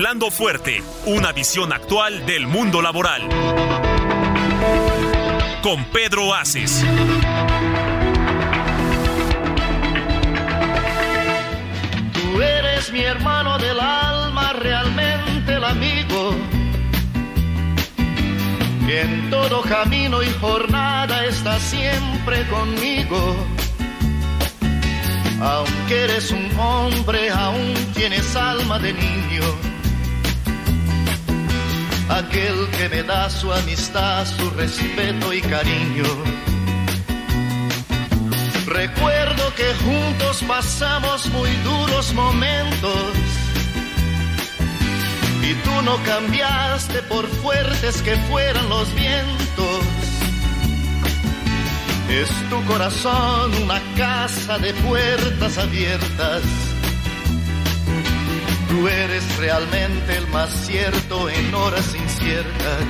Hablando fuerte, una visión actual del mundo laboral. Con Pedro Aces. Tú eres mi hermano del alma, realmente el amigo. Que en todo camino y jornada está siempre conmigo. Aunque eres un hombre, aún tienes alma de niño. Aquel que me da su amistad, su respeto y cariño. Recuerdo que juntos pasamos muy duros momentos y tú no cambiaste por fuertes que fueran los vientos. Es tu corazón una casa de puertas abiertas. Tú eres realmente el más cierto en horas inciertas.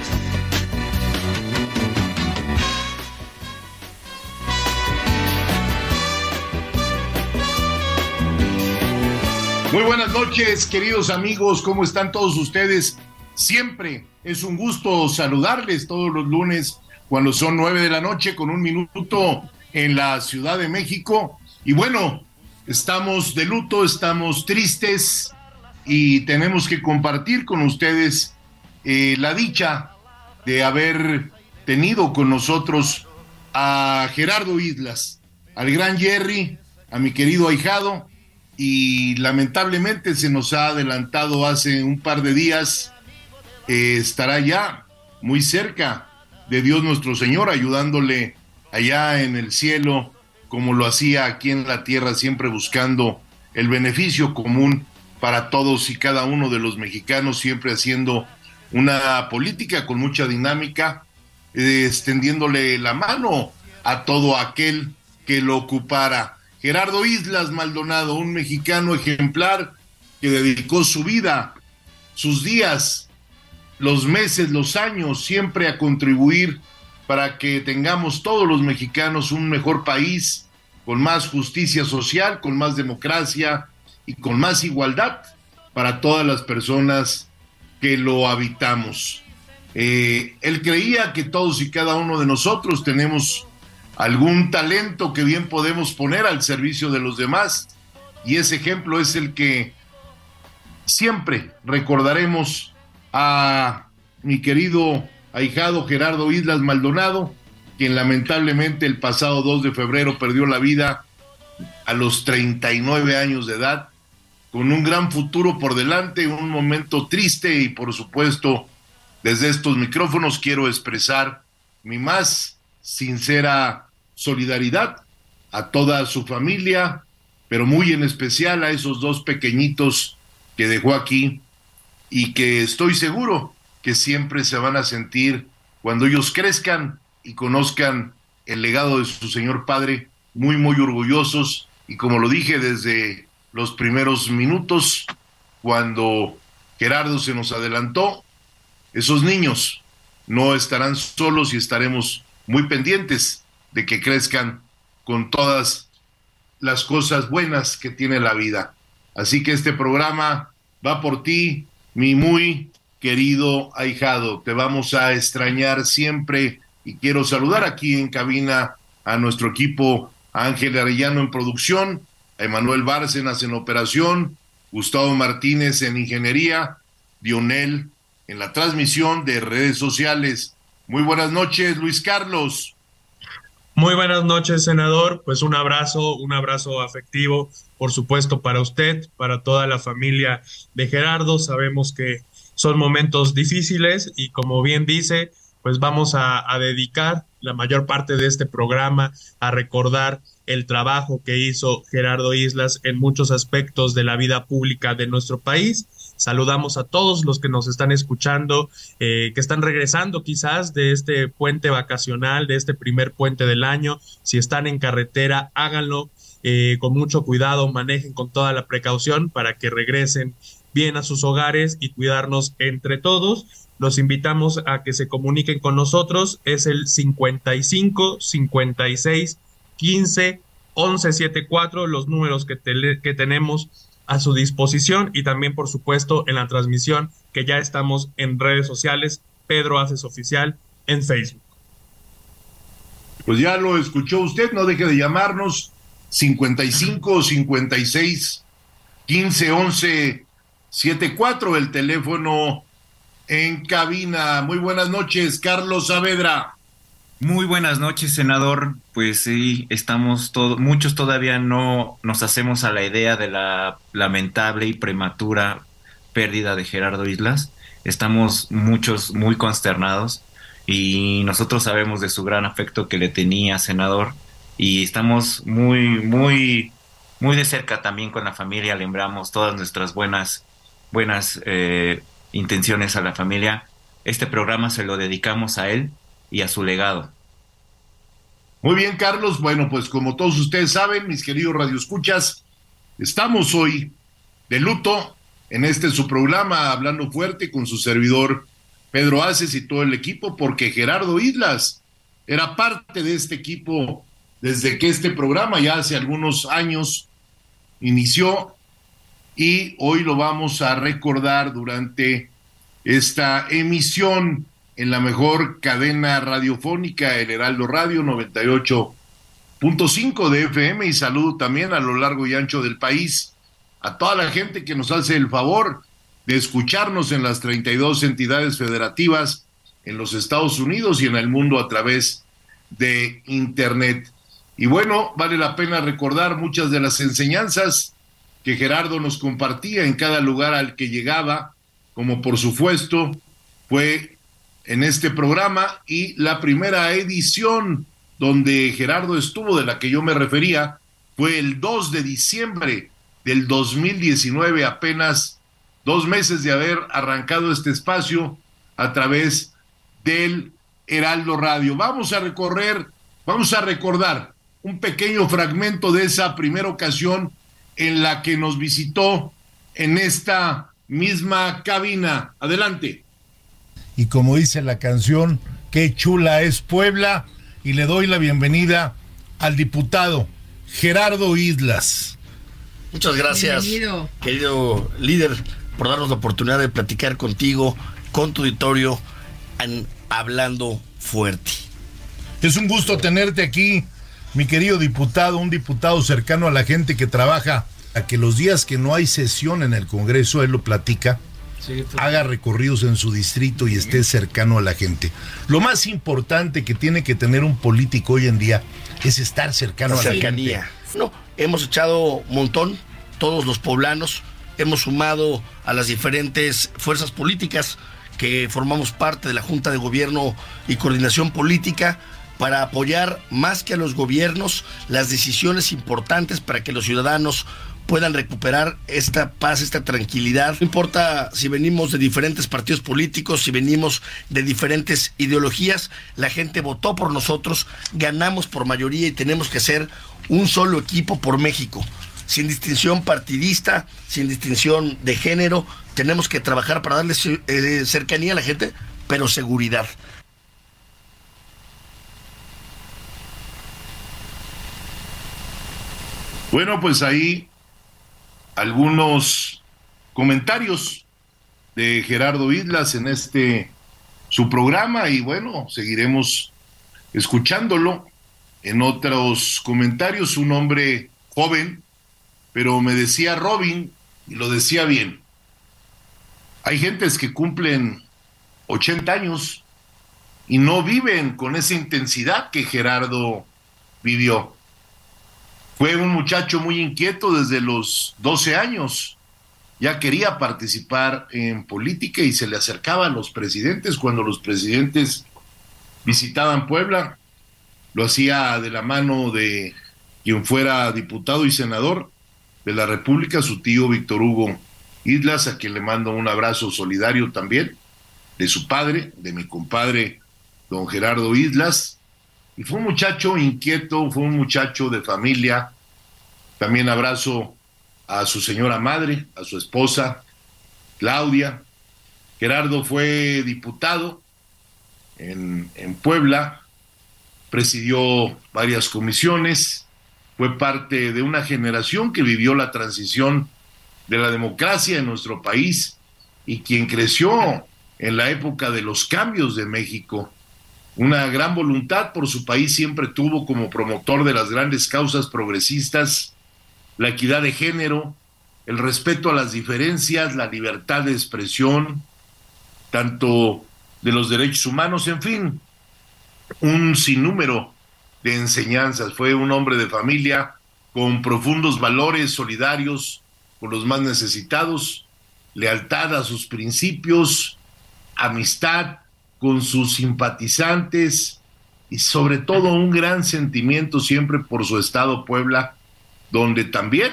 Muy buenas noches, queridos amigos, ¿cómo están todos ustedes? Siempre es un gusto saludarles todos los lunes cuando son nueve de la noche con un minuto en la Ciudad de México. Y bueno, estamos de luto, estamos tristes y tenemos que compartir con ustedes eh, la dicha de haber tenido con nosotros a Gerardo Islas, al gran Jerry, a mi querido ahijado, y lamentablemente se nos ha adelantado hace un par de días, eh, estará ya muy cerca de Dios nuestro Señor, ayudándole allá en el cielo, como lo hacía aquí en la tierra, siempre buscando el beneficio común para todos y cada uno de los mexicanos, siempre haciendo una política con mucha dinámica, eh, extendiéndole la mano a todo aquel que lo ocupara. Gerardo Islas Maldonado, un mexicano ejemplar que dedicó su vida, sus días, los meses, los años, siempre a contribuir para que tengamos todos los mexicanos un mejor país, con más justicia social, con más democracia y con más igualdad para todas las personas que lo habitamos. Eh, él creía que todos y cada uno de nosotros tenemos algún talento que bien podemos poner al servicio de los demás. Y ese ejemplo es el que siempre recordaremos a mi querido ahijado Gerardo Islas Maldonado, quien lamentablemente el pasado 2 de febrero perdió la vida a los 39 años de edad, con un gran futuro por delante, un momento triste y por supuesto desde estos micrófonos quiero expresar mi más sincera solidaridad a toda su familia, pero muy en especial a esos dos pequeñitos que dejó aquí y que estoy seguro que siempre se van a sentir cuando ellos crezcan y conozcan el legado de su señor padre, muy, muy orgullosos y como lo dije desde los primeros minutos, cuando Gerardo se nos adelantó, esos niños no estarán solos y estaremos muy pendientes de que crezcan con todas las cosas buenas que tiene la vida. Así que este programa va por ti, mi muy querido ahijado. Te vamos a extrañar siempre y quiero saludar aquí en cabina a nuestro equipo, Ángel Arellano en producción, Emanuel Bárcenas en operación, Gustavo Martínez en ingeniería, Dionel en la transmisión de redes sociales. Muy buenas noches, Luis Carlos. Muy buenas noches, senador. Pues un abrazo, un abrazo afectivo, por supuesto, para usted, para toda la familia de Gerardo. Sabemos que son momentos difíciles y como bien dice, pues vamos a, dedicar la mayor parte de este programa a recordar el trabajo que hizo Gerardo Islas en muchos aspectos de la vida pública de nuestro país. Saludamos a todos los que nos están escuchando, eh, que están regresando quizás de este puente vacacional, de este primer puente del año. Si están en carretera, háganlo eh, con mucho cuidado, manejen con toda la precaución para que regresen bien a sus hogares y cuidarnos entre todos. Los invitamos a que se comuniquen con nosotros. Es el 55 56 15 11 74, los números que, que tenemos a su disposición y también, por supuesto, en la transmisión que ya estamos en redes sociales. Pedro Haces Oficial en Facebook. Pues ya lo escuchó usted, no deje de llamarnos 55 56 15 11 74, el teléfono en cabina. Muy buenas noches, Carlos Saavedra. Muy buenas noches, senador. Pues sí, estamos todos, muchos todavía no nos hacemos a la idea de la lamentable y prematura pérdida de Gerardo Islas. Estamos muchos muy consternados y nosotros sabemos de su gran afecto que le tenía, senador, y estamos muy, muy, muy de cerca también con la familia. Lembramos todas nuestras buenas buenas eh, intenciones a la familia. Este programa se lo dedicamos a él y a su legado. Muy bien, Carlos. Bueno, pues como todos ustedes saben, mis queridos radioescuchas, estamos hoy de luto en este su programa, hablando fuerte con su servidor Pedro Aces y todo el equipo, porque Gerardo Islas era parte de este equipo desde que este programa ya hace algunos años inició y hoy lo vamos a recordar durante esta emisión en la mejor cadena radiofónica, el Heraldo Radio 98.5 de FM y saludo también a lo largo y ancho del país a toda la gente que nos hace el favor de escucharnos en las 32 entidades federativas en los Estados Unidos y en el mundo a través de Internet. Y bueno, vale la pena recordar muchas de las enseñanzas que Gerardo nos compartía en cada lugar al que llegaba, como por supuesto fue en este programa y la primera edición donde Gerardo estuvo, de la que yo me refería, fue el 2 de diciembre del 2019, apenas dos meses de haber arrancado este espacio a través del Heraldo Radio. Vamos a recorrer, vamos a recordar un pequeño fragmento de esa primera ocasión en la que nos visitó en esta misma cabina. Adelante. Y como dice la canción, qué chula es Puebla. Y le doy la bienvenida al diputado Gerardo Islas. Muchas gracias, querido líder, por darnos la oportunidad de platicar contigo, con tu auditorio, en Hablando Fuerte. Es un gusto tenerte aquí mi querido diputado, un diputado cercano a la gente que trabaja, a que los días que no hay sesión en el Congreso, él lo platica, haga recorridos en su distrito y esté cercano a la gente. Lo más importante que tiene que tener un político hoy en día es estar cercano a la gente. No, hemos echado un montón, todos los poblanos, hemos sumado a las diferentes fuerzas políticas que formamos parte de la Junta de Gobierno y Coordinación Política para apoyar más que a los gobiernos las decisiones importantes para que los ciudadanos puedan recuperar esta paz, esta tranquilidad. No importa si venimos de diferentes partidos políticos, si venimos de diferentes ideologías, la gente votó por nosotros, ganamos por mayoría y tenemos que ser un solo equipo por México. Sin distinción partidista, sin distinción de género, tenemos que trabajar para darle eh, cercanía a la gente, pero seguridad. Bueno, pues ahí algunos comentarios de Gerardo Islas en este su programa y bueno, seguiremos escuchándolo. En otros comentarios, un hombre joven, pero me decía Robin, y lo decía bien, hay gentes que cumplen 80 años y no viven con esa intensidad que Gerardo vivió. Fue un muchacho muy inquieto desde los 12 años. Ya quería participar en política y se le acercaba a los presidentes cuando los presidentes visitaban Puebla. lo hacía de la mano de quien fuera diputado y senador de la República, su tío Víctor Hugo Islas, a quien le mando un abrazo solidario también, de su padre, de mi compadre don Gerardo Islas, y fue un muchacho inquieto, fue un muchacho de familia. También abrazo a su señora madre, a su esposa, Claudia. Gerardo fue diputado en, en Puebla, presidió varias comisiones, fue parte de una generación que vivió la transición de la democracia en nuestro país y quien creció en la época de los cambios de México. Una gran voluntad por su país siempre tuvo como promotor de las grandes causas progresistas, la equidad de género, el respeto a las diferencias, la libertad de expresión, tanto de los derechos humanos, en fin, un sinnúmero de enseñanzas. Fue un hombre de familia con profundos valores solidarios con los más necesitados, lealtad a sus principios, amistad con sus simpatizantes y sobre todo un gran sentimiento siempre por su estado Puebla, donde también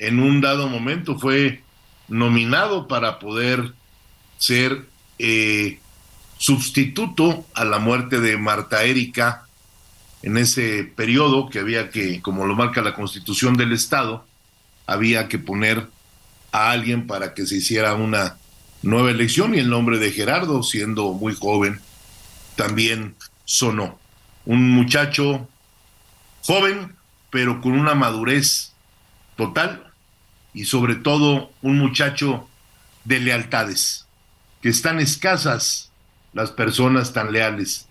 en un dado momento fue nominado para poder ser eh, sustituto a la muerte de Marta Erika en ese periodo que había que, como lo marca la constitución del Estado, había que poner a alguien para que se hiciera una nueva elección y el nombre de Gerardo, siendo muy joven, también sonó. Un muchacho joven, pero con una madurez total y sobre todo un muchacho de lealtades, que están escasas las personas tan leales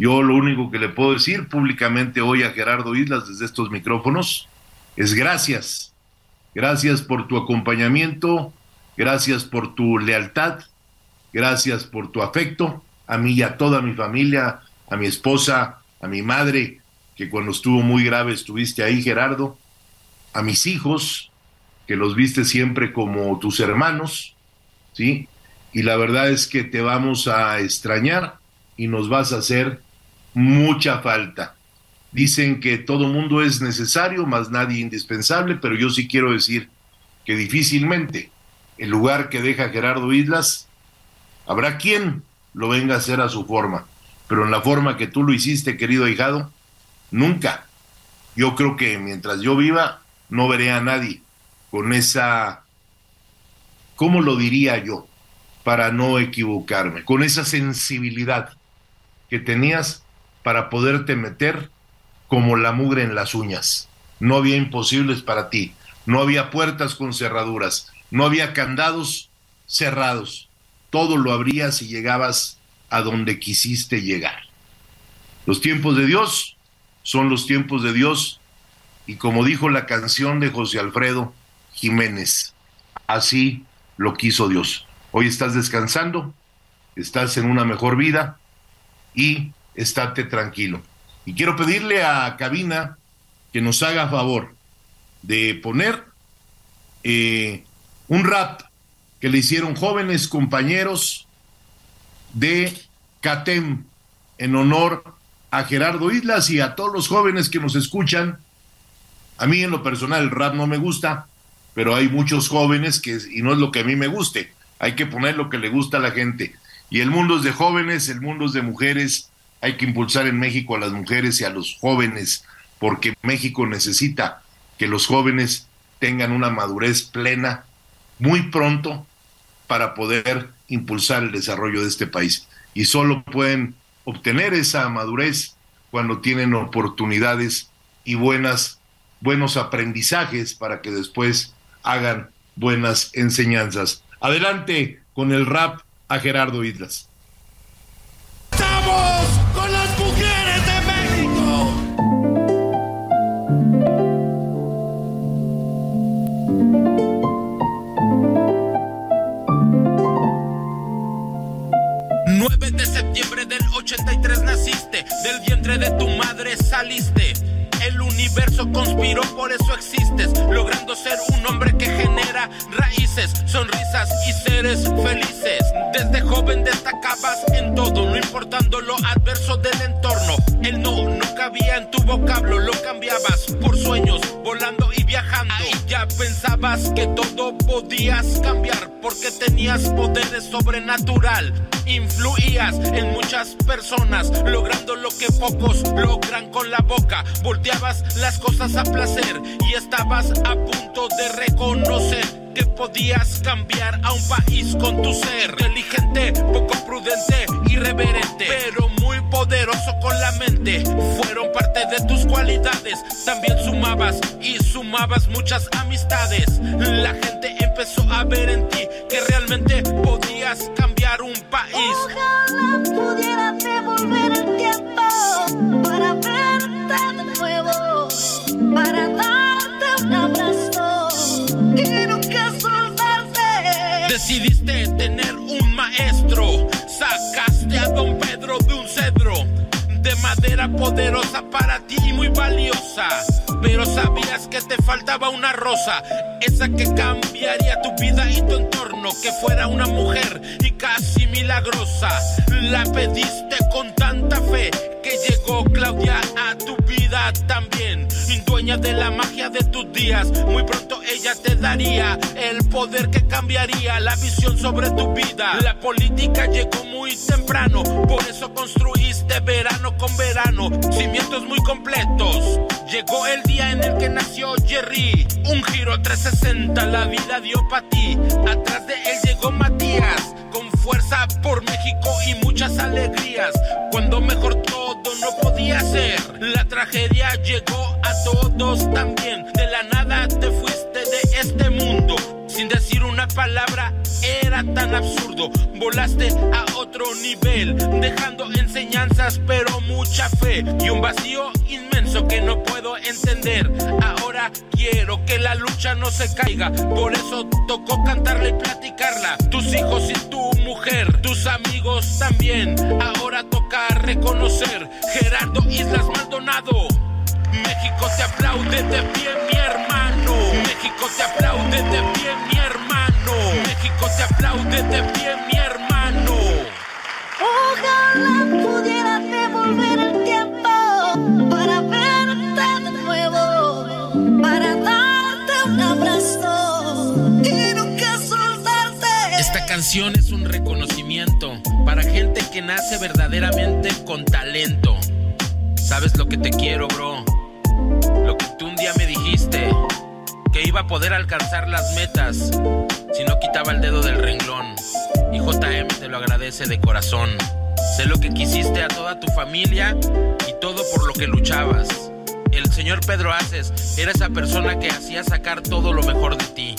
yo lo único que le puedo decir públicamente hoy a Gerardo Islas desde estos micrófonos es gracias. Gracias por tu acompañamiento, gracias por tu lealtad, gracias por tu afecto a mí y a toda mi familia, a mi esposa, a mi madre, que cuando estuvo muy grave estuviste ahí, Gerardo, a mis hijos, que los viste siempre como tus hermanos, ¿sí? Y la verdad es que te vamos a extrañar y nos vas a hacer mucha falta. Dicen que todo mundo es necesario, más nadie indispensable, pero yo sí quiero decir que difícilmente el lugar que deja Gerardo Islas, habrá quien lo venga a hacer a su forma, pero en la forma que tú lo hiciste, querido hijado, nunca. Yo creo que mientras yo viva, no veré a nadie con esa, ¿cómo lo diría yo? Para no equivocarme, con esa sensibilidad que tenías para poderte meter como la mugre en las uñas. No había imposibles para ti, no había puertas con cerraduras, no había candados cerrados. Todo lo abrías si llegabas a donde quisiste llegar. Los tiempos de Dios son los tiempos de Dios y como dijo la canción de José Alfredo Jiménez, así lo quiso Dios. Hoy estás descansando, estás en una mejor vida y estate tranquilo. Y quiero pedirle a Cabina que nos haga favor de poner eh, un rap que le hicieron jóvenes compañeros de CATEM en honor a Gerardo Islas y a todos los jóvenes que nos escuchan. A mí en lo personal el rap no me gusta, pero hay muchos jóvenes que, y no es lo que a mí me guste, hay que poner lo que le gusta a la gente. Y el mundo es de jóvenes, el mundo es de mujeres, hay que impulsar en México a las mujeres y a los jóvenes, porque México necesita que los jóvenes tengan una madurez plena muy pronto para poder impulsar el desarrollo de este país. Y solo pueden obtener esa madurez cuando tienen oportunidades y buenas, buenos aprendizajes para que después hagan buenas enseñanzas. Adelante con el rap a Gerardo Islas. de saliste. El universo conspiró, por eso existes, logrando ser un hombre que genera raíces, sonrisas y seres felices. Desde joven destacabas en todo, no importando lo adverso del entorno. El no nunca existía en tu vocablo, lo cambiabas por sueños, volando y viajando. Ya pensabas que todo podías cambiar porque tenías poderes sobrenatural. Influías en muchas personas, logrando lo que pocos logran con la boca. Volteabas las cosas a placer y estabas a punto de reconocer que podías cambiar a un país con tu ser. Inteligente, poco prudente, irreverente, pero muy poderoso con la mente. Fueron parte de tus cualidades. También sumabas y sumabas muchas amistades. La gente empezó a ver en ti que realmente podías cambiar un país. Ojalá pudiera devolver el tiempo para verte de nuevo, para darte un abrazo y nunca soltarte. Decidiste poderosa para ti y muy valiosa. Pero sabías que te faltaba una rosa, esa que cambiaría tu vida y tu entorno, que fuera una mujer y casi milagrosa. La pediste con tanta fe llegó Claudia a tu vida también, dueña de la magia de tus días. Muy pronto ella te daría el poder que cambiaría la visión sobre tu vida. La política llegó muy temprano, por eso construiste verano con verano, cimientos muy completos. Llegó el día en el que nació Jerry, un giro 360, la vida dio para ti. Atrás de él llegó Matías, fuerza por México y muchas alegrías. Cuando mejor todo no podía ser, la tragedia llegó a todos también. De la nada te fuiste de este mundo, sin decir una palabra, era tan absurdo. Volaste a otro nivel, dejando enseñanzas, pero mucha fe y un vacío inmenso que no puedo entender. Ahora quiero que la lucha no se caiga, por eso tocó cantarla y platicarla. Tus hijos y tu mujer, tus amigos también. Ahora toca reconocer Gerardo Islas Maldonado. México te aplaude de pie, mi hermano. México te aplaude de pie, mi hermano. México te aplaude de pie, mi hermano. Ojalá pudiera devolver el tiempo para verte de nuevo, para darte un abrazo y nunca soltarte. Esta canción es un reconocimiento para gente que nace verdaderamente con talento. ¿Sabes lo que te quiero, bro? Lo que tú un día me dijiste, que iba a poder alcanzar las metas si no quitaba el dedo del renglón. Y JM te lo agradece de corazón. Sé lo que quisiste a toda tu familia y todo por lo que luchabas. El señor Pedro Aces era esa persona que hacía sacar todo lo mejor de ti,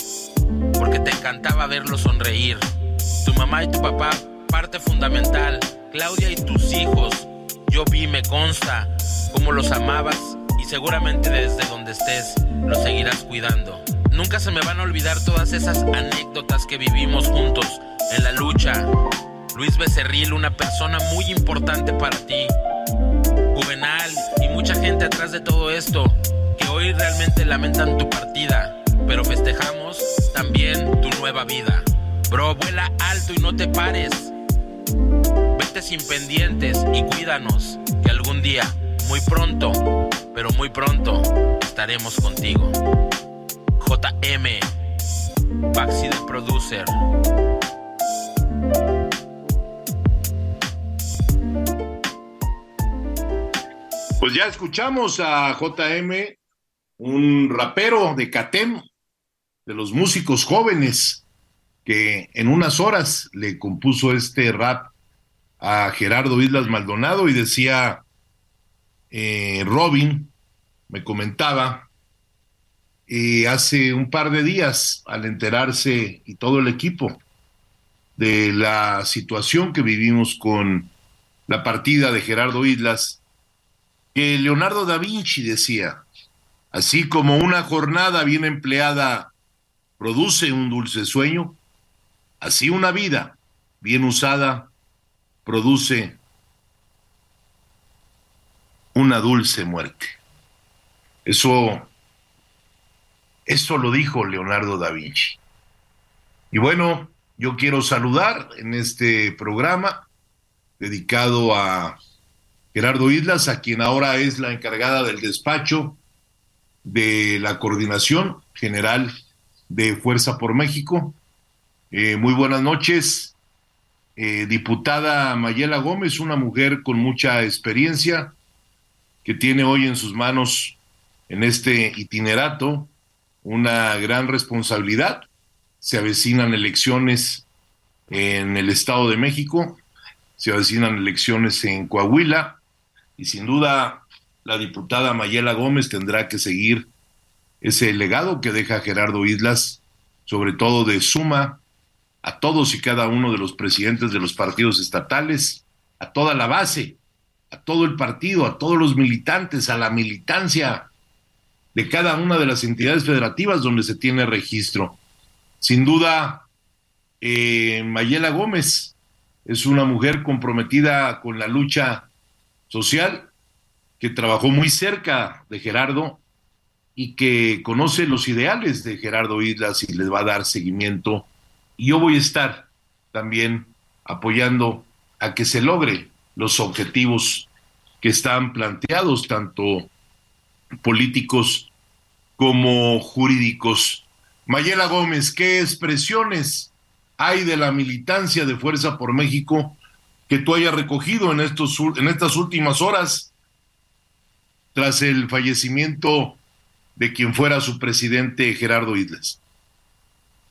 porque te encantaba verlo sonreír. Tu mamá y tu papá, parte fundamental. Claudia y tus hijos, yo vi, me consta, cómo los amabas y seguramente desde donde estés los seguirás cuidando. Nunca se me van a olvidar todas esas anécdotas que vivimos juntos en la lucha. Luis Becerril, una persona muy importante para ti. Juvenal y mucha gente atrás de todo esto que hoy realmente lamentan tu partida, pero festejamos también tu nueva vida. Bro, vuela alto y no te pares. Sin pendientes y cuídanos, que algún día, muy pronto, pero muy pronto, estaremos contigo. JM, Baxi del Producer. Pues ya escuchamos a JM, un rapero de Catem, de los músicos jóvenes, que en unas horas le compuso este rap a Gerardo Islas Maldonado y decía, eh, Robin me comentaba, eh, hace un par de días al enterarse y todo el equipo de la situación que vivimos con la partida de Gerardo Islas, que Leonardo da Vinci decía, así como una jornada bien empleada produce un dulce sueño, así una vida bien usada produce una dulce muerte. Eso, eso lo dijo Leonardo da Vinci. Y bueno, yo quiero saludar en este programa dedicado a Gerardo Islas, a quien ahora es la encargada del despacho de la coordinación general de Fuerza por México. Eh, muy buenas noches, eh, diputada Mayela Gómez, una mujer con mucha experiencia que tiene hoy en sus manos en este itinerato una gran responsabilidad. Se avecinan elecciones en el Estado de México, se avecinan elecciones en Coahuila y sin duda la diputada Mayela Gómez tendrá que seguir ese legado que deja Gerardo Islas, sobre todo de suma a todos y cada uno de los presidentes de los partidos estatales, a toda la base, a todo el partido, a todos los militantes, a la militancia de cada una de las entidades federativas donde se tiene registro. Sin duda, eh, Mayela Gómez es una mujer comprometida con la lucha social, que trabajó muy cerca de Gerardo y que conoce los ideales de Gerardo Islas y les va a dar seguimiento. Y yo voy a estar también apoyando a que se logre los objetivos que están planteados, tanto políticos como jurídicos. Mayela Gómez, ¿qué expresiones hay de la militancia de Fuerza por México que tú hayas recogido en, estos, en estas últimas horas tras el fallecimiento de quien fuera su presidente Gerardo Islas?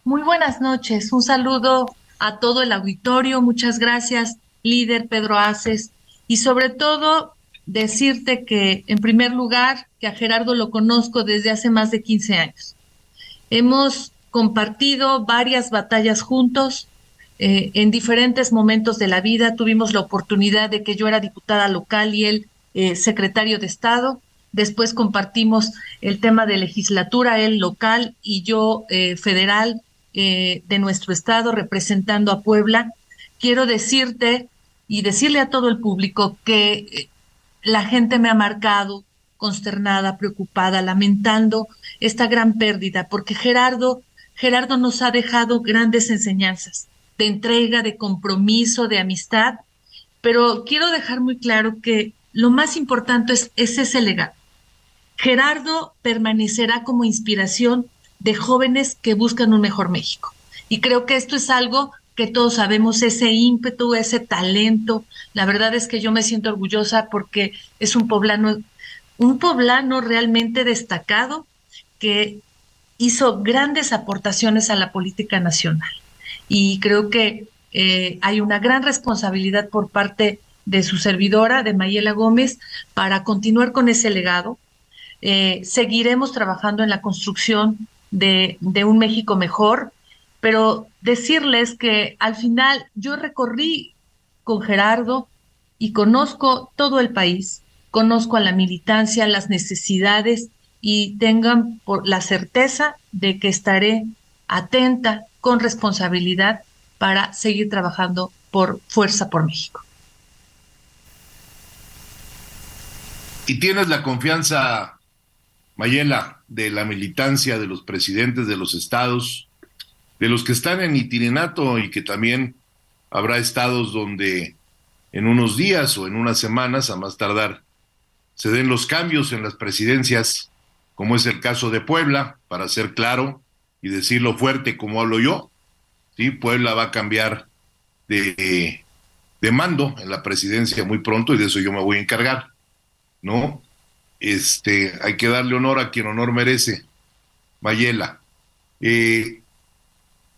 Muy buenas noches, un saludo a todo el auditorio, muchas gracias, líder Pedro Aces, y sobre todo decirte que, en primer lugar, que a Gerardo lo conozco desde hace más de 15 años. Hemos compartido varias batallas juntos eh, en diferentes momentos de la vida. Tuvimos la oportunidad de que yo era diputada local y él eh, secretario de Estado. Después compartimos el tema de legislatura, él local y yo eh, federal de nuestro Estado representando a Puebla. Quiero decirte y decirle a todo el público que la gente me ha marcado consternada, preocupada, lamentando esta gran pérdida, porque Gerardo, Gerardo nos ha dejado grandes enseñanzas de entrega, de compromiso, de amistad, pero quiero dejar muy claro que lo más importante es, es ese legado. Gerardo permanecerá como inspiración de jóvenes que buscan un mejor México. Y creo que esto es algo que todos sabemos, ese ímpetu, ese talento. La verdad es que yo me siento orgullosa porque es un poblano, un poblano realmente destacado que hizo grandes aportaciones a la política nacional. Y creo que eh, hay una gran responsabilidad por parte de su servidora, de Mayela Gómez, para continuar con ese legado. Eh, seguiremos trabajando en la construcción de, un México mejor, pero decirles que al final yo recorrí con Gerardo y conozco todo el país, conozco a la militancia, las necesidades y tengan por la certeza de que estaré atenta con responsabilidad para seguir trabajando por Fuerza por México. Y tienes la confianza, Mayela, de la militancia, de los presidentes de los estados, de los que están en itinerato y que también habrá estados donde en unos días o en unas semanas, a más tardar, se den los cambios en las presidencias, como es el caso de Puebla, para ser claro y decirlo fuerte como hablo yo. ¿sí? Puebla va a cambiar de, de mando en la presidencia muy pronto y de eso yo me voy a encargar. ¿No? Este, hay que darle honor a quien honor merece. Mayela. Eh,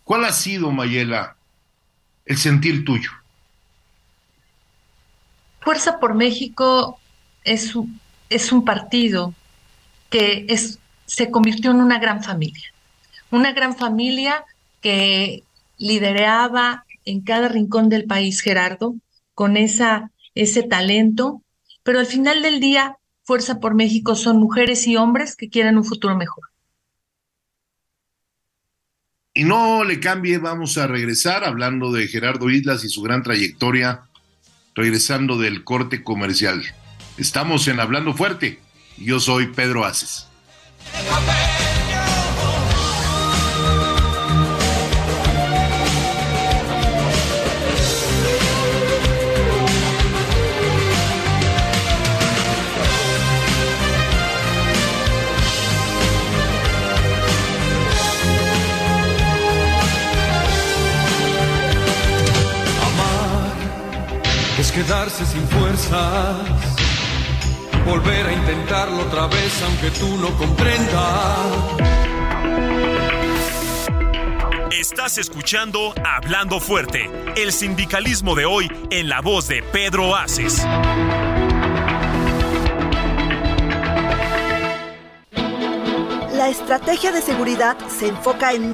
¿Cuál ha sido, Mayela, el sentir tuyo? Fuerza por México es un, es un partido que es, se convirtió en una gran familia. Una gran familia que lideraba en cada rincón del país Gerardo, con esa, ese talento, pero al final del día, Fuerza por México son mujeres y hombres que quieren un futuro mejor. Y no le cambie, vamos a regresar hablando de Gerardo Islas y su gran trayectoria, regresando del corte comercial. Estamos en Hablando Fuerte yo soy Pedro Aces. Quedarse sin fuerzas, volver a intentarlo otra vez aunque tú no comprendas. Estás escuchando Hablando Fuerte, el sindicalismo de hoy en la voz de Pedro Aces. La estrategia de seguridad se enfoca en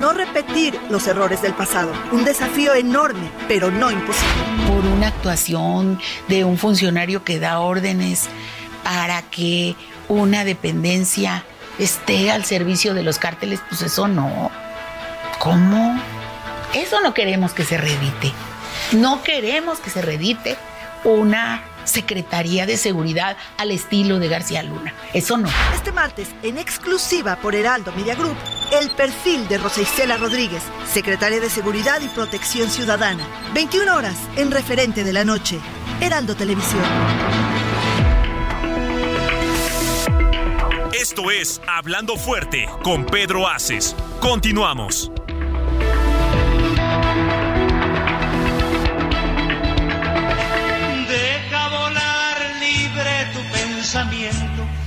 No repetir los errores del pasado. Un desafío enorme, pero no imposible. por una actuación de un funcionario que da órdenes para que una dependencia esté al servicio de los cárteles, pues eso no. ¿Cómo? Eso no queremos que se reedite. No queremos que se reedite una Secretaría de Seguridad al estilo de García Luna. Eso no. Este martes, en exclusiva por Heraldo Media Group, el perfil de Rosa Isela Rodríguez, secretaria de Seguridad y Protección Ciudadana. 21 horas en referente de la noche. Heraldo Televisión. Esto es Hablando Fuerte con Pedro Aces. Continuamos.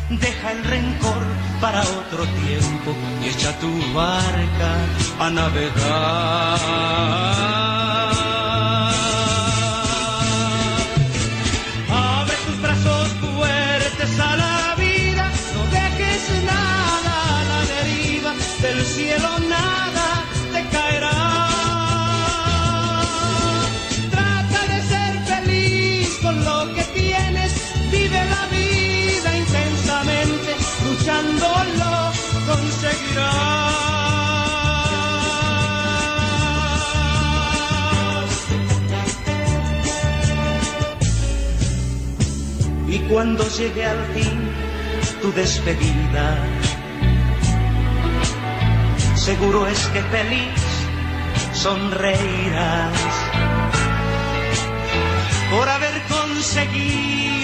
Deja el rencor para otro tiempo y echa tu barca a navegar. Y cuando llegue al fin tu despedida, seguro es que feliz sonreirás. Por haber conseguido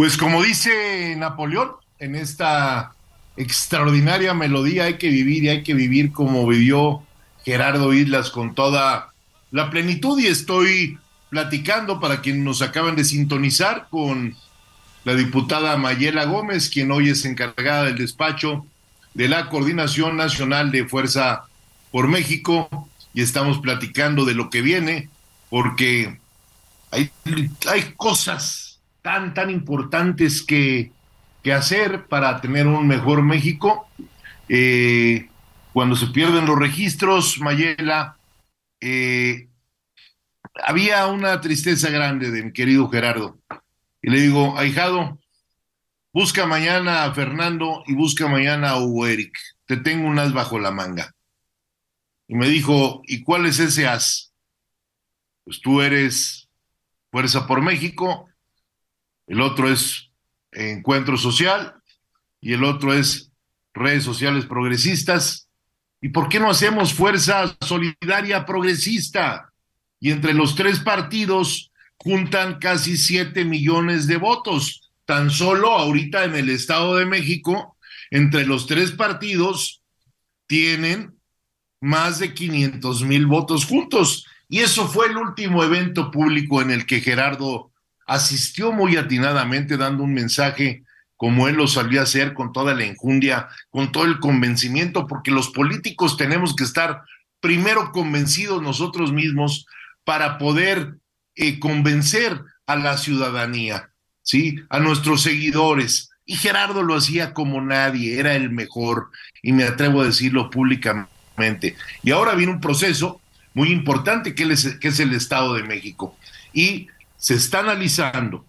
Pues como dice Napoleón, en esta extraordinaria melodía hay que vivir y hay que vivir como vivió Gerardo Islas con toda la plenitud. Y estoy platicando para quienes nos acaban de sintonizar con la diputada Mayela Gómez, quien hoy es encargada del despacho de la Coordinación Nacional de Fuerza por México. Y estamos platicando de lo que viene porque hay, hay cosas tan, tan importantes que, que hacer para tener un mejor México. Eh, cuando se pierden los registros, Mayela, eh, había una tristeza grande de mi querido Gerardo. Y le digo, ahijado, busca mañana a Fernando y busca mañana a Hugo Eric. Te tengo un as bajo la manga. Y me dijo, ¿y cuál es ese as? Pues tú eres Fuerza por México, el otro es Encuentro Social y el otro es Redes Sociales Progresistas. ¿Y por qué no hacemos Fuerza Solidaria Progresista? Y entre los tres partidos juntan casi siete millones de votos. Tan solo ahorita en el Estado de México, entre los tres partidos tienen más de 500 mil votos juntos. Y eso fue el último evento público en el que Gerardo asistió muy atinadamente dando un mensaje como él lo solía hacer con toda la enjundia, con todo el convencimiento, porque los políticos tenemos que estar primero convencidos nosotros mismos para poder eh, convencer a la ciudadanía, ¿sí? A nuestros seguidores. Y Gerardo lo hacía como nadie, era el mejor, y me atrevo a decirlo públicamente. Y ahora viene un proceso muy importante que es, que es el Estado de México. Y se está analizando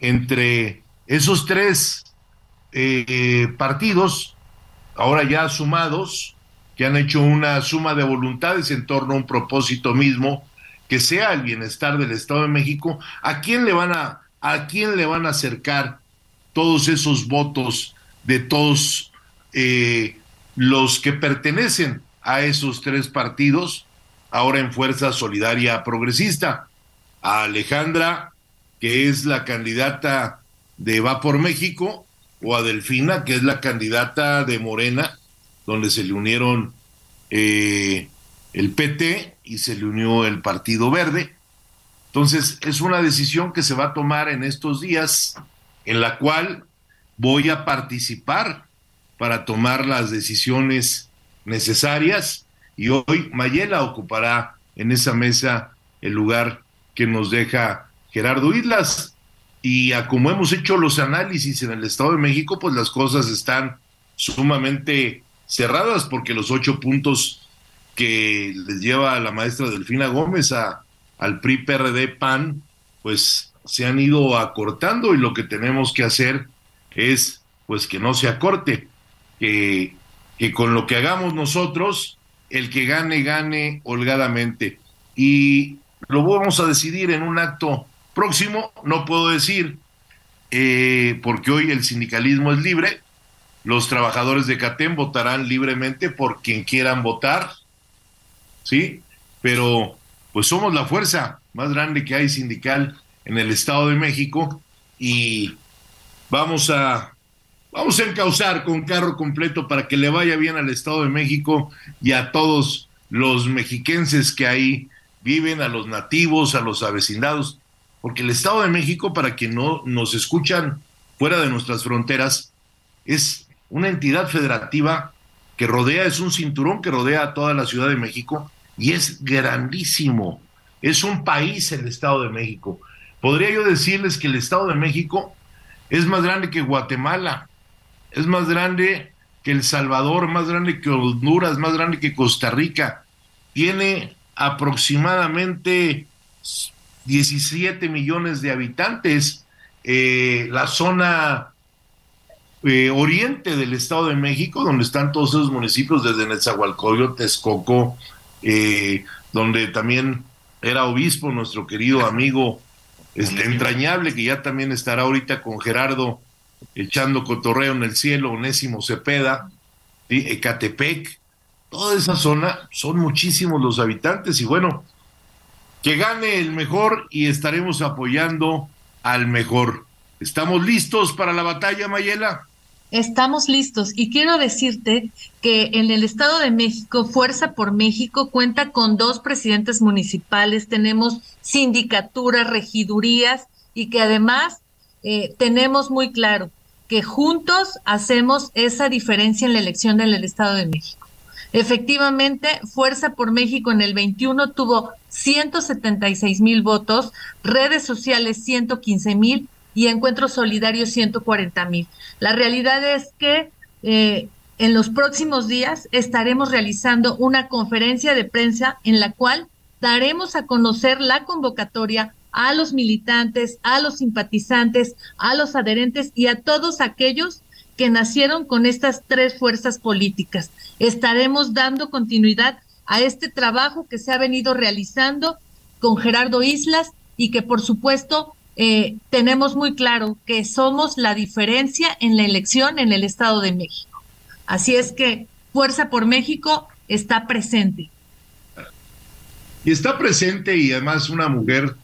entre esos tres eh, partidos, ahora ya sumados, que han hecho una suma de voluntades en torno a un propósito mismo, que sea el bienestar del Estado de México, ¿a quién le van a, a quién le van a acercar todos esos votos de todos eh, los que pertenecen a esos tres partidos, ahora en Fuerza Solidaria Progresista? A Alejandra, que es la candidata de Va por México, o a Delfina, que es la candidata de Morena, donde se le unieron eh, el PT y se le unió el Partido Verde. Entonces, es una decisión que se va a tomar en estos días, en la cual voy a participar para tomar las decisiones necesarias y hoy Mayela ocupará en esa mesa el lugar que nos deja Gerardo Islas, y a como hemos hecho los análisis en el Estado de México, pues las cosas están sumamente cerradas porque los ocho puntos que les lleva la maestra Delfina Gómez a, al PRI PRD PAN, pues se han ido acortando y lo que tenemos que hacer es pues que no se acorte, que, que con lo que hagamos nosotros, el que gane, gane holgadamente. Y lo vamos a decidir en un acto próximo, no puedo decir, eh, porque hoy el sindicalismo es libre, los trabajadores de CATEM votarán libremente por quien quieran votar, ¿sí? Pero pues somos la fuerza más grande que hay sindical en el Estado de México y vamos a vamos a encauzar con carro completo para que le vaya bien al Estado de México y a todos los mexiquenses que ahí viven, a los nativos, a los avecindados porque el Estado de México, para quien no nos escuchan fuera de nuestras fronteras, es una entidad federativa que rodea, es un cinturón que rodea a toda la Ciudad de México y es grandísimo. Es un país el Estado de México. Podría yo decirles que el Estado de México es más grande que Guatemala, es más grande que El Salvador, más grande que Honduras, más grande que Costa Rica. Tiene aproximadamente 17 millones de habitantes, eh, la zona eh, oriente del Estado de México, donde están todos esos municipios, desde Nezahualcóyotl, Texcoco, eh, donde también era obispo nuestro querido amigo este, entrañable, que ya también estará ahorita con Gerardo echando cotorreo en el cielo, Onésimo Cepeda, Ecatepec, toda esa zona, son muchísimos los habitantes y bueno, que gane el mejor y estaremos apoyando al mejor. ¿Estamos listos para la batalla, Mayela? Estamos listos y quiero decirte que en el Estado de México, Fuerza por México cuenta con dos presidentes municipales, tenemos sindicaturas, regidurías y que además eh, tenemos muy claro que juntos hacemos esa diferencia en la elección del Estado de México. Efectivamente, Fuerza por México en el 21 tuvo 176 mil votos, redes sociales 115 mil y encuentros solidarios 140 mil. La realidad es que eh, en los próximos días estaremos realizando una conferencia de prensa en la cual daremos a conocer la convocatoria a los militantes, a los simpatizantes, a los adherentes y a todos aquellos que nacieron con estas tres fuerzas políticas. Estaremos dando continuidad a este trabajo que se ha venido realizando con Gerardo Islas y que por supuesto eh, tenemos muy claro que somos la diferencia en la elección en el Estado de México. Así es que Fuerza por México está presente. Y está presente y además una mujer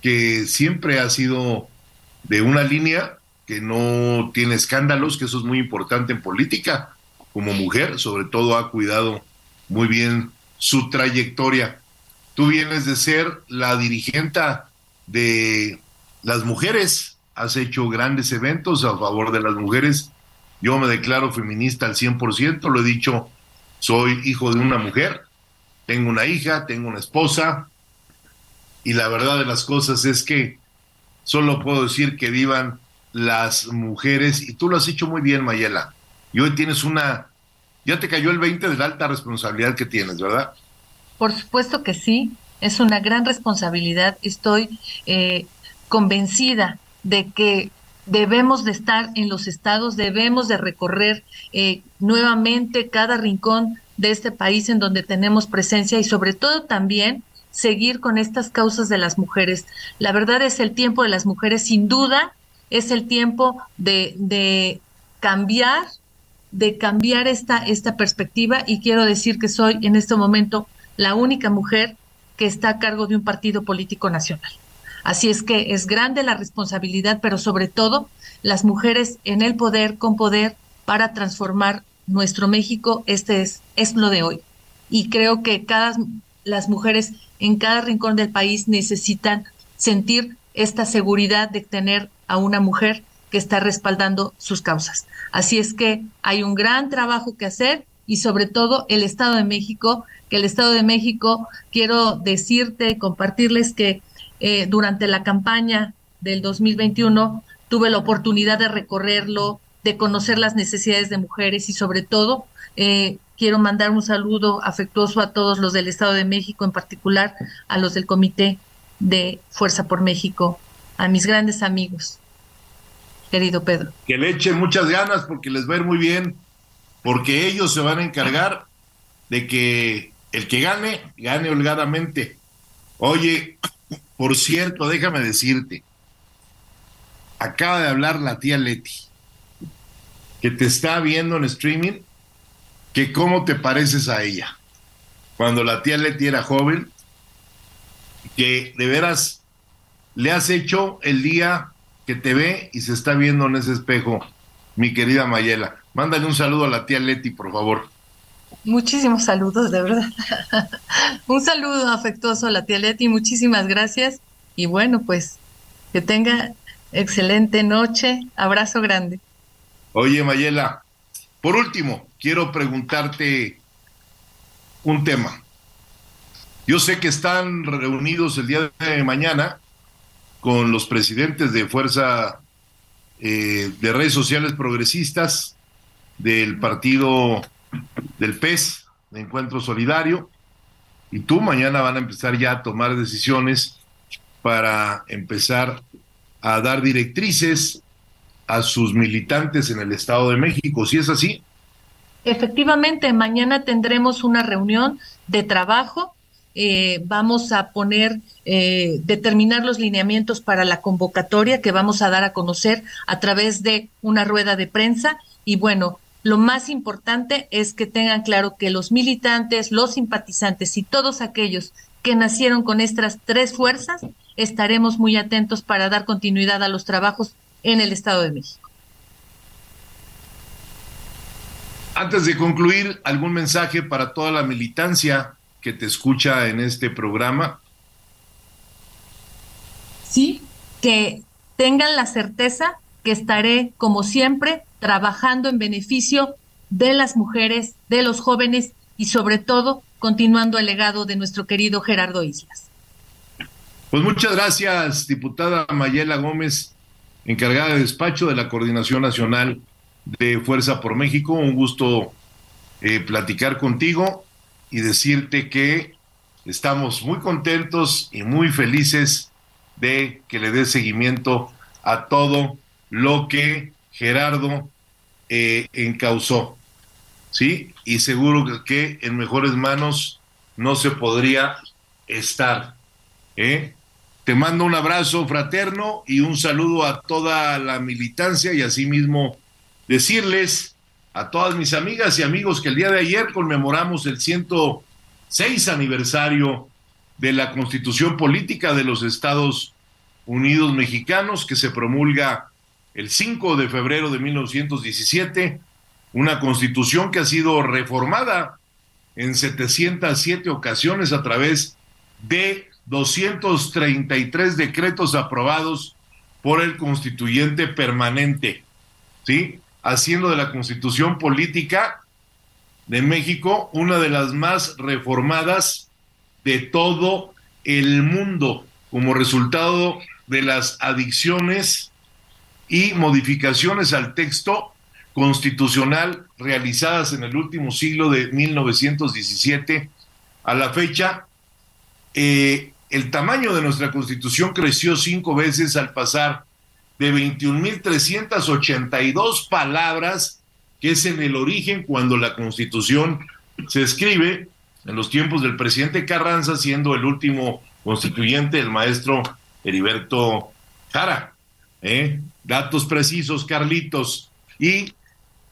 que siempre ha sido de una línea que no tiene escándalos, que eso es muy importante en política. Como mujer, sobre todo, ha cuidado muy bien su trayectoria. tú vienes de ser la dirigenta de las mujeres, has hecho grandes eventos a favor de las mujeres. Yo me declaro feminista al 100%, lo he dicho, soy hijo de una mujer, tengo una hija, tengo una esposa, y la verdad de las cosas es que solo puedo decir que vivan las mujeres, y tú lo has hecho muy bien, Mayela. Y hoy tienes una, ya te cayó el 20 de la alta responsabilidad que tienes, ¿verdad? Por supuesto que sí, es una gran responsabilidad. Estoy eh, convencida de que debemos de estar en los estados, debemos de recorrer eh, nuevamente cada rincón de este país en donde tenemos presencia y sobre todo también seguir con estas causas de las mujeres. La verdad es el tiempo de las mujeres, sin duda, es el tiempo de, de cambiar, de cambiar esta, esta perspectiva y quiero decir que soy en este momento la única mujer que está a cargo de un partido político nacional. Así es que es grande la responsabilidad, pero sobre todo las mujeres en el poder, con poder, para transformar nuestro México, este es, es lo de hoy. Y creo que cada, las mujeres en cada rincón del país necesitan sentir esta seguridad de tener a una mujer que está respaldando sus causas. Así es que hay un gran trabajo que hacer y sobre todo el Estado de México, que el Estado de México, quiero decirte, compartirles que eh, durante la campaña del 2021 tuve la oportunidad de recorrerlo, de conocer las necesidades de mujeres y sobre todo eh, quiero mandar un saludo afectuoso a todos los del Estado de México, en particular a los del Comité de Fuerza por México, a mis grandes amigos, querido Pedro. Que le echen muchas ganas porque les va a ir muy bien, porque ellos se van a encargar de que el que gane, gane holgadamente. Oye, por cierto, déjame decirte, acaba de hablar la tía Leti, que te está viendo en streaming, que cómo te pareces a ella. Cuando la tía Leti era joven, que de veras le has hecho el día que te ve y se está viendo en ese espejo, mi querida Mayela. Mándale un saludo a la tía Leti, por favor. Muchísimos saludos, de verdad. un saludo afectuoso a la tía Leti, muchísimas gracias. Y bueno, pues que tenga excelente noche. Abrazo grande. Oye, Mayela, por último, quiero preguntarte un tema. Yo sé que están reunidos el día de mañana con los presidentes de Fuerza eh, de Redes Sociales Progresistas del partido del PES, de Encuentro Solidario, y tú mañana van a empezar ya a tomar decisiones para empezar a dar directrices a sus militantes en el Estado de México. ¿Si es así? Efectivamente, mañana tendremos una reunión de trabajo. Eh, vamos a poner, eh, determinar los lineamientos para la convocatoria que vamos a dar a conocer a través de una rueda de prensa. Y bueno, lo más importante es que tengan claro que los militantes, los simpatizantes y todos aquellos que nacieron con estas tres fuerzas, estaremos muy atentos para dar continuidad a los trabajos en el Estado de México. Antes de concluir, ¿algún mensaje para toda la militancia que te escucha en este programa? Sí, que tengan la certeza que estaré, como siempre, trabajando en beneficio de las mujeres, de los jóvenes y sobre todo continuando el legado de nuestro querido Gerardo Islas. Pues muchas gracias, diputada Mayela Gómez, encargada de despacho de la Coordinación Nacional de Fuerza por México. Un gusto eh, platicar contigo y decirte que estamos muy contentos y muy felices de que le dé seguimiento a todo lo que Gerardo eh, encausó, ¿sí? Y seguro que en mejores manos no se podría estar. ¿eh? Te mando un abrazo fraterno y un saludo a toda la militancia y asimismo decirles a todas mis amigas y amigos que el día de ayer conmemoramos el 106 aniversario de la Constitución Política de los Estados Unidos Mexicanos que se promulga el 5 de febrero de 1917, una constitución que ha sido reformada en 707 ocasiones a través de 233 decretos aprobados por el constituyente permanente, ¿sí? Haciendo de la constitución política de México una de las más reformadas de todo el mundo como resultado de las adicciones y modificaciones al texto constitucional realizadas en el último siglo de 1917 a la fecha, eh, el tamaño de nuestra constitución creció cinco veces al pasar de 21.382 palabras, que es en el origen cuando la constitución se escribe, en los tiempos del presidente Carranza, siendo el último constituyente el maestro Heriberto Jara. ¿eh? Datos precisos, Carlitos. Y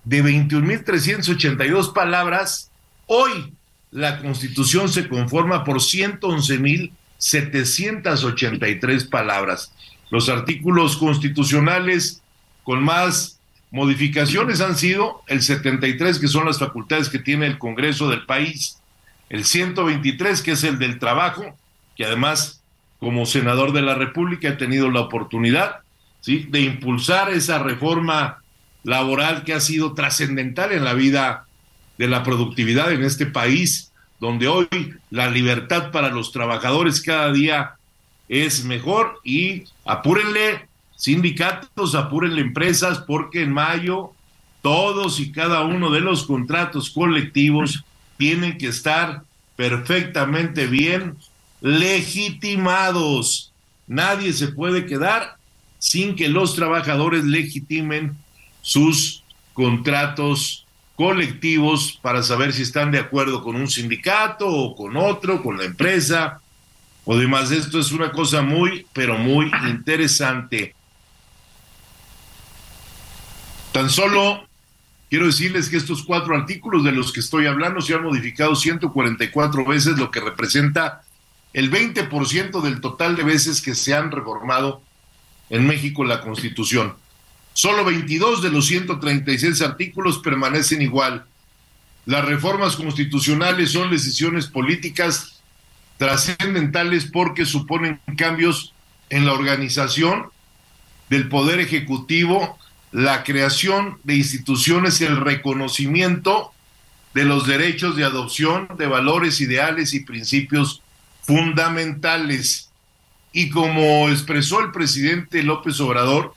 de 21.382 palabras, hoy la constitución se conforma por 111.783 palabras. Los artículos constitucionales con más modificaciones han sido el 73, que son las facultades que tiene el Congreso del país, el 123, que es el del trabajo, que además como senador de la República he tenido la oportunidad de impulsar esa reforma laboral que ha sido trascendental en la vida de la productividad en este país, donde hoy la libertad para los trabajadores cada día es mejor y apúrenle sindicatos, apúrenle empresas, porque en mayo todos y cada uno de los contratos colectivos tienen que estar perfectamente bien legitimados. Nadie se puede quedar sin que los trabajadores legitimen sus contratos colectivos para saber si están de acuerdo con un sindicato o con otro, con la empresa o demás. Esto es una cosa muy, pero muy interesante. Tan solo quiero decirles que estos cuatro artículos de los que estoy hablando se han modificado 144 veces, lo que representa el 20% del total de veces que se han reformado en México la Constitución. Solo 22 de los 136 artículos permanecen igual. Las reformas constitucionales son decisiones políticas trascendentales porque suponen cambios en la organización del Poder Ejecutivo, la creación de instituciones, el reconocimiento de los derechos de adopción de valores, ideales y principios fundamentales. Y como expresó el presidente López Obrador,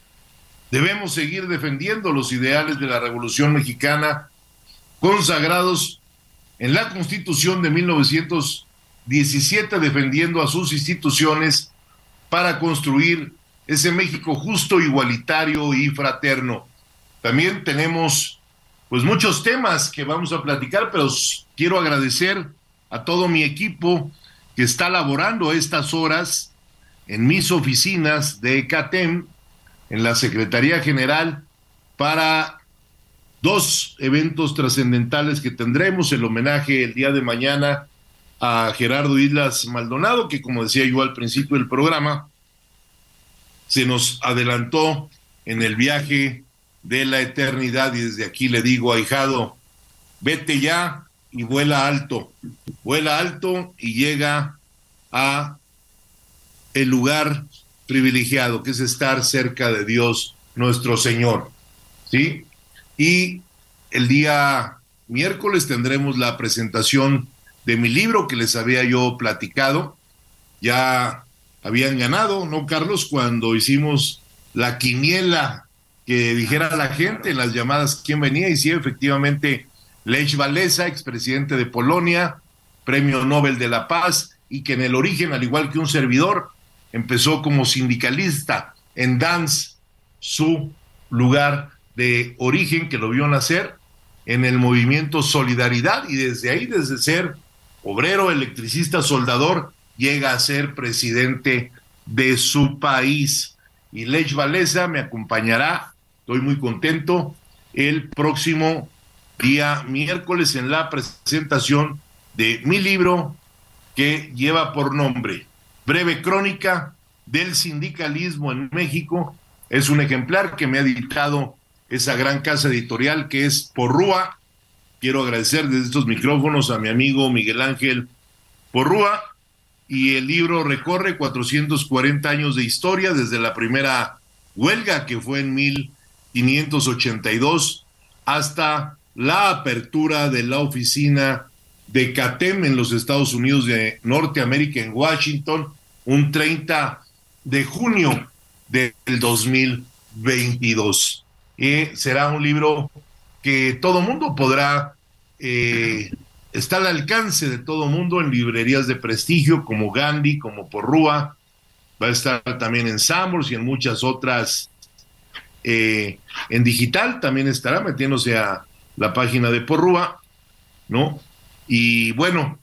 debemos seguir defendiendo los ideales de la Revolución Mexicana consagrados en la Constitución de 1917, defendiendo a sus instituciones para construir ese México justo, igualitario y fraterno. También tenemos pues muchos temas que vamos a platicar, pero quiero agradecer a todo mi equipo que está laborando estas horas en mis oficinas de CATEM, en la Secretaría General, para dos eventos trascendentales que tendremos, el homenaje el día de mañana a Gerardo Islas Maldonado, que como decía yo al principio del programa, se nos adelantó en el viaje de la eternidad y desde aquí le digo, ahijado, vete ya y vuela alto, vuela alto y llega a el lugar privilegiado que es estar cerca de Dios nuestro Señor. ¿Sí? Y el día miércoles tendremos la presentación de mi libro que les había yo platicado. Ya habían ganado, ¿no, Carlos? Cuando hicimos la quiniela que dijera la gente en las llamadas quién venía, y sí, efectivamente, Lech Walesa, expresidente de Polonia, premio Nobel de la Paz, y que en el origen, al igual que un servidor, empezó como sindicalista en Dance, su lugar de origen que lo vio nacer en el movimiento Solidaridad y desde ahí, desde ser obrero, electricista, soldador, llega a ser presidente de su país. Y Lech Valesa me acompañará, estoy muy contento, el próximo día miércoles en la presentación de mi libro que lleva por nombre Breve Crónica del Sindicalismo en México. Es un ejemplar que me ha editado esa gran casa editorial que es Porrúa. Quiero agradecer desde estos micrófonos a mi amigo Miguel Ángel Porrúa y el libro recorre 440 años de historia desde la primera huelga que fue en 1582 hasta la apertura de la oficina de CATEM en los Estados Unidos de Norteamérica en Washington un 30 de junio del 2022. Y será un libro que todo mundo podrá eh, está al alcance de todo mundo en librerías de prestigio como Gandhi, como Porrúa, va a estar también en Sambors y en muchas otras. Eh, en digital también estará metiéndose a la página de Porrúa, ¿no? Y bueno,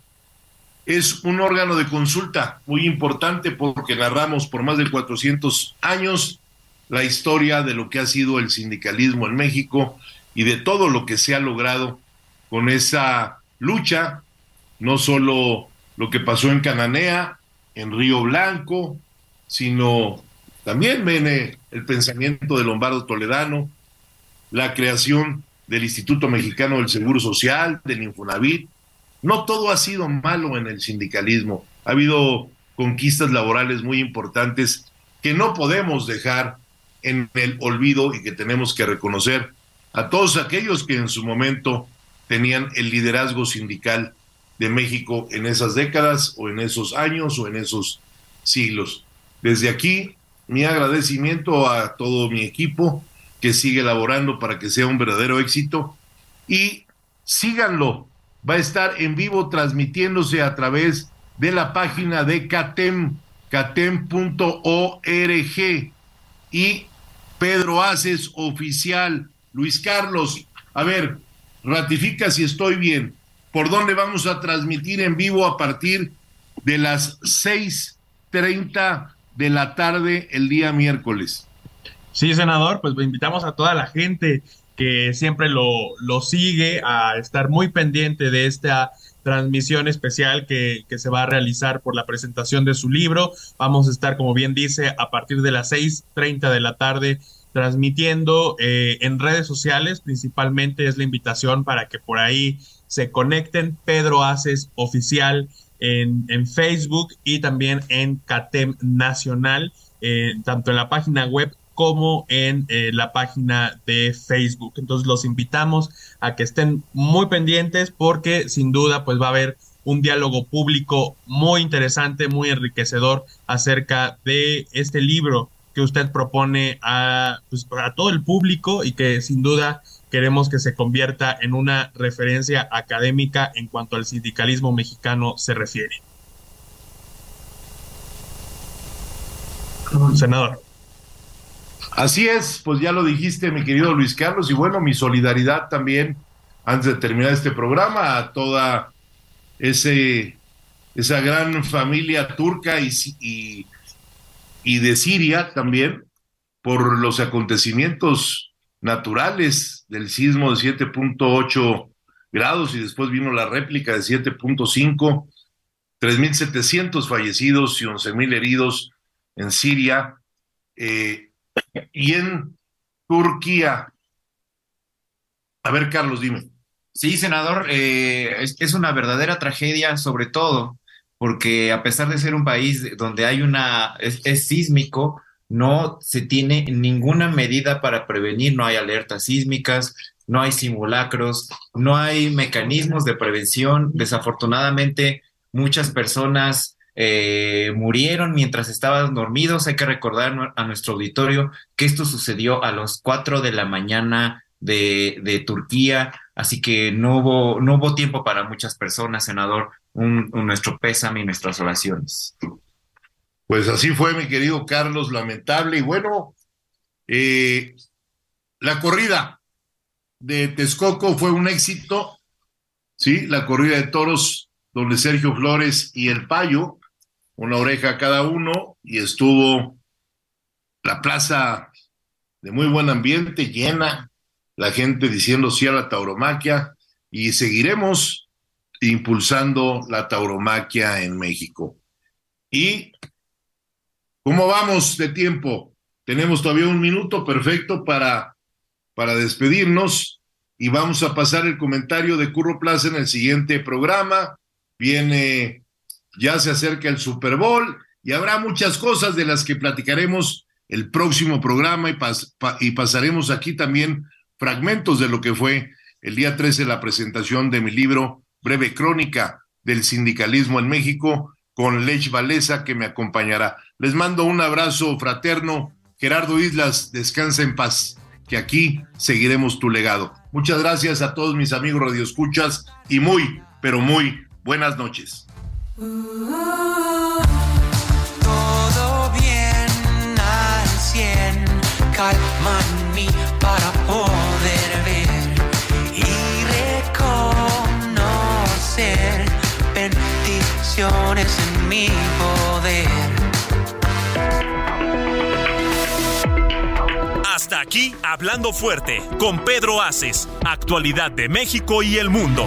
es un órgano de consulta muy importante porque narramos por más de 400 años la historia de lo que ha sido el sindicalismo en México y de todo lo que se ha logrado con esa lucha, no solo lo que pasó en Cananea, en Río Blanco, sino también el pensamiento de Lombardo Toledano, la creación del Instituto Mexicano del Seguro Social, del Infonavit. No todo ha sido malo en el sindicalismo. Ha habido conquistas laborales muy importantes que no podemos dejar en el olvido y que tenemos que reconocer a todos aquellos que en su momento tenían el liderazgo sindical de México en esas décadas o en esos años o en esos siglos. Desde aquí, mi agradecimiento a todo mi equipo que sigue elaborando para que sea un verdadero éxito y síganlo. Va a estar en vivo transmitiéndose a través de la página de CATEM, catem.org y Pedro Aces Oficial. Luis Carlos, a ver, ratifica si estoy bien, por dónde vamos a transmitir en vivo a partir de las 6.30 de la tarde el día miércoles. Sí, senador, pues invitamos a toda la gente que siempre lo, lo sigue a estar muy pendiente de esta transmisión especial que, que, se va a realizar por la presentación de su libro. Vamos a estar, como bien dice, a partir de las 6.30 de la tarde transmitiendo eh, en redes sociales, principalmente es la invitación para que por ahí se conecten. Pedro Haces Oficial en, en Facebook y también en CATEM Nacional, eh, tanto en la página web como en eh, la página de Facebook. Entonces los invitamos a que estén muy pendientes porque sin duda pues va a haber un diálogo público muy interesante, muy enriquecedor acerca de este libro que usted propone a, pues, a todo el público y que sin duda queremos que se convierta en una referencia académica en cuanto al sindicalismo mexicano se refiere. Senador. Así es, pues ya lo dijiste, mi querido Luis Carlos, y bueno, mi solidaridad también, antes de terminar este programa, a toda ese, esa gran familia turca y, y y de Siria también por los acontecimientos naturales del sismo de 7.8 grados y después vino la réplica de 7.5, 3.700 fallecidos y 11.000 heridos en Siria eh, y en Turquía. A ver, Carlos, dime. Sí, senador, eh, es, es, una verdadera tragedia, sobre todo porque a pesar de ser un país donde hay una, es, sísmico, no se tiene ninguna medida para prevenir, no hay alertas sísmicas, no hay simulacros, no hay mecanismos de prevención. Desafortunadamente, muchas personas eh, murieron mientras estaban dormidos. Hay que recordar a nuestro auditorio que esto sucedió a las 4 de la mañana de, de Turquía, así que no hubo, no hubo tiempo para muchas personas, senador un, nuestro pésame y nuestras oraciones. Pues así fue, mi querido Carlos, lamentable. Y bueno, eh, la corrida de Texcoco fue un éxito, ¿sí? La corrida de toros, donde Sergio Flores y el Payo, una oreja cada uno, y estuvo la plaza de muy buen ambiente, llena, la gente diciendo sí a la tauromaquia, y seguiremos impulsando la tauromaquia en México. ¿Y cómo vamos de tiempo? Tenemos todavía un minuto perfecto para, para despedirnos y vamos a pasar el comentario de Curro Plaza en el siguiente programa. Viene ya se acerca el Super Bowl y habrá muchas cosas de las que platicaremos el próximo programa y, y pasaremos aquí también fragmentos de lo que fue el día 13 la presentación de mi libro Breve Crónica del Sindicalismo en México con Lech Valesa que me acompañará. Les mando un abrazo fraterno. Gerardo Islas, descansa en paz, que aquí seguiremos tu legado. Muchas gracias a todos mis amigos radioescuchas y muy, pero muy buenas noches. Todo bien al cien, calma en mi poder. Hasta aquí, Hablando Fuerte, con Pedro Aces, actualidad de México y el mundo.